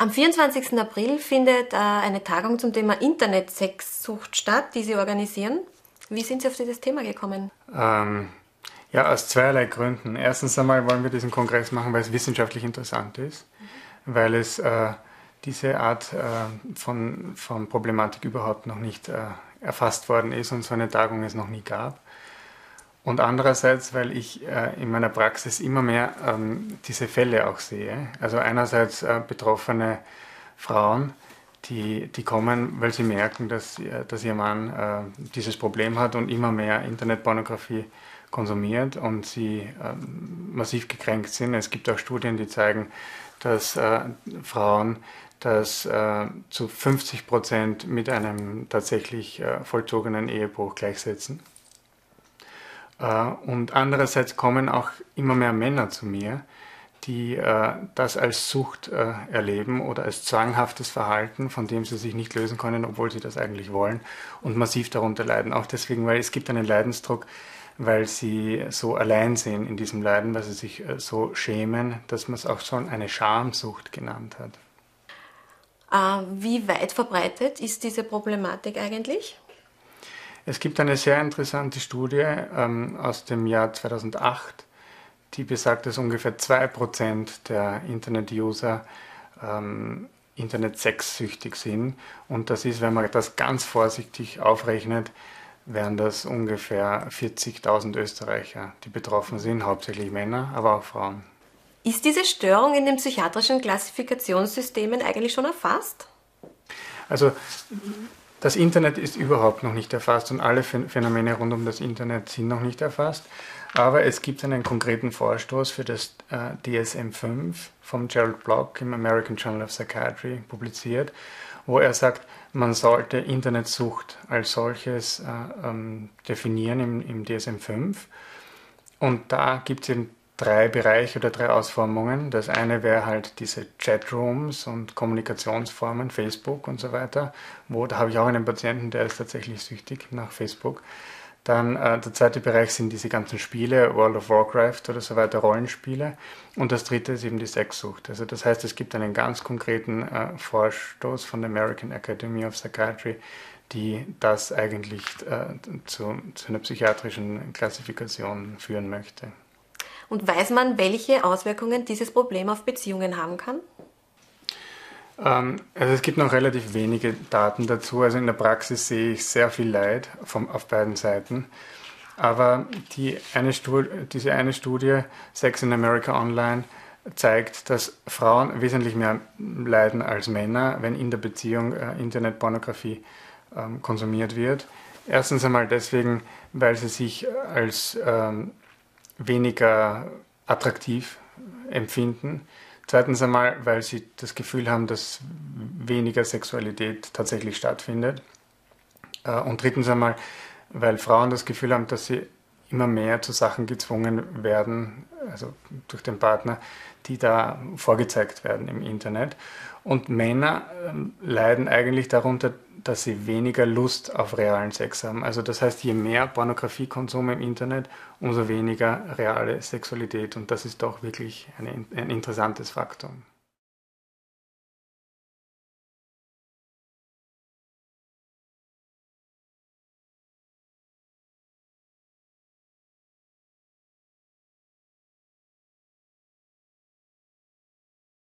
Am 24. April findet äh, eine Tagung zum Thema Internetsexsucht statt, die Sie organisieren. Wie sind Sie auf dieses Thema gekommen? Ähm, ja, aus zweierlei Gründen. Erstens einmal wollen wir diesen Kongress machen, weil es wissenschaftlich interessant ist, mhm. weil es äh, diese Art äh, von, von Problematik überhaupt noch nicht äh, erfasst worden ist und so eine Tagung es noch nie gab. Und andererseits, weil ich äh, in meiner Praxis immer mehr ähm, diese Fälle auch sehe. Also einerseits äh, betroffene Frauen, die, die kommen, weil sie merken, dass, äh, dass ihr Mann äh, dieses Problem hat und immer mehr Internetpornografie konsumiert und sie ähm, massiv gekränkt sind. Es gibt auch Studien, die zeigen, dass äh, Frauen das äh, zu 50 Prozent mit einem tatsächlich vollzogenen Ehebruch gleichsetzen. Äh, und andererseits kommen auch immer mehr Männer zu mir, die äh, das als Sucht äh, erleben oder als zwanghaftes Verhalten, von dem sie sich nicht lösen können, obwohl sie das eigentlich wollen und massiv darunter leiden. Auch deswegen, weil es gibt einen Leidensdruck, weil sie so allein sind in diesem Leiden, weil sie sich so schämen, dass man es auch schon eine Schamsucht genannt hat. Wie weit verbreitet ist diese Problematik eigentlich? Es gibt eine sehr interessante Studie ähm, aus dem Jahr 2008, die besagt, dass ungefähr 2% der Internet-User ähm, Internet-sexsüchtig sind. Und das ist, wenn man das ganz vorsichtig aufrechnet, wären das ungefähr 40.000 Österreicher, die betroffen sind, hauptsächlich Männer, aber auch Frauen. Ist diese Störung in den psychiatrischen Klassifikationssystemen eigentlich schon erfasst? Also das Internet ist überhaupt noch nicht erfasst und alle Phänomene rund um das Internet sind noch nicht erfasst. Aber es gibt einen konkreten Vorstoß für das äh, DSM-5 vom Gerald Block im American Journal of Psychiatry publiziert, wo er sagt, man sollte Internetsucht als solches äh, ähm, definieren im, im DSM-5. Und da gibt es eben drei Bereiche oder drei Ausformungen. Das eine wäre halt diese Chatrooms und Kommunikationsformen, Facebook und so weiter, wo da habe ich auch einen Patienten, der ist tatsächlich süchtig nach Facebook. Dann äh, der zweite Bereich sind diese ganzen Spiele, World of Warcraft oder so weiter, Rollenspiele. Und das dritte ist eben die Sexsucht. Also das heißt, es gibt einen ganz konkreten äh, Vorstoß von der American Academy of Psychiatry, die das eigentlich äh, zu, zu einer psychiatrischen Klassifikation führen möchte. Und weiß man, welche Auswirkungen dieses Problem auf Beziehungen haben kann? Ähm, also es gibt noch relativ wenige Daten dazu. Also in der Praxis sehe ich sehr viel Leid vom, auf beiden Seiten. Aber die eine Studie, diese eine Studie, Sex in America Online, zeigt, dass Frauen wesentlich mehr leiden als Männer, wenn in der Beziehung äh, Internetpornografie ähm, konsumiert wird. Erstens einmal deswegen, weil sie sich als ähm, weniger attraktiv empfinden. Zweitens einmal, weil sie das Gefühl haben, dass weniger Sexualität tatsächlich stattfindet. Äh, und drittens einmal, weil Frauen das Gefühl haben, dass sie immer mehr zu Sachen gezwungen werden, also durch den Partner, die da vorgezeigt werden im Internet. Und Männer ähm, leiden eigentlich darunter, dass sie weniger Lust auf realen Sex haben. Also das heißt, je mehr Pornografiekonsum im Internet, umso weniger reale Sexualität. Und das ist doch wirklich eine, ein interessantes Faktum.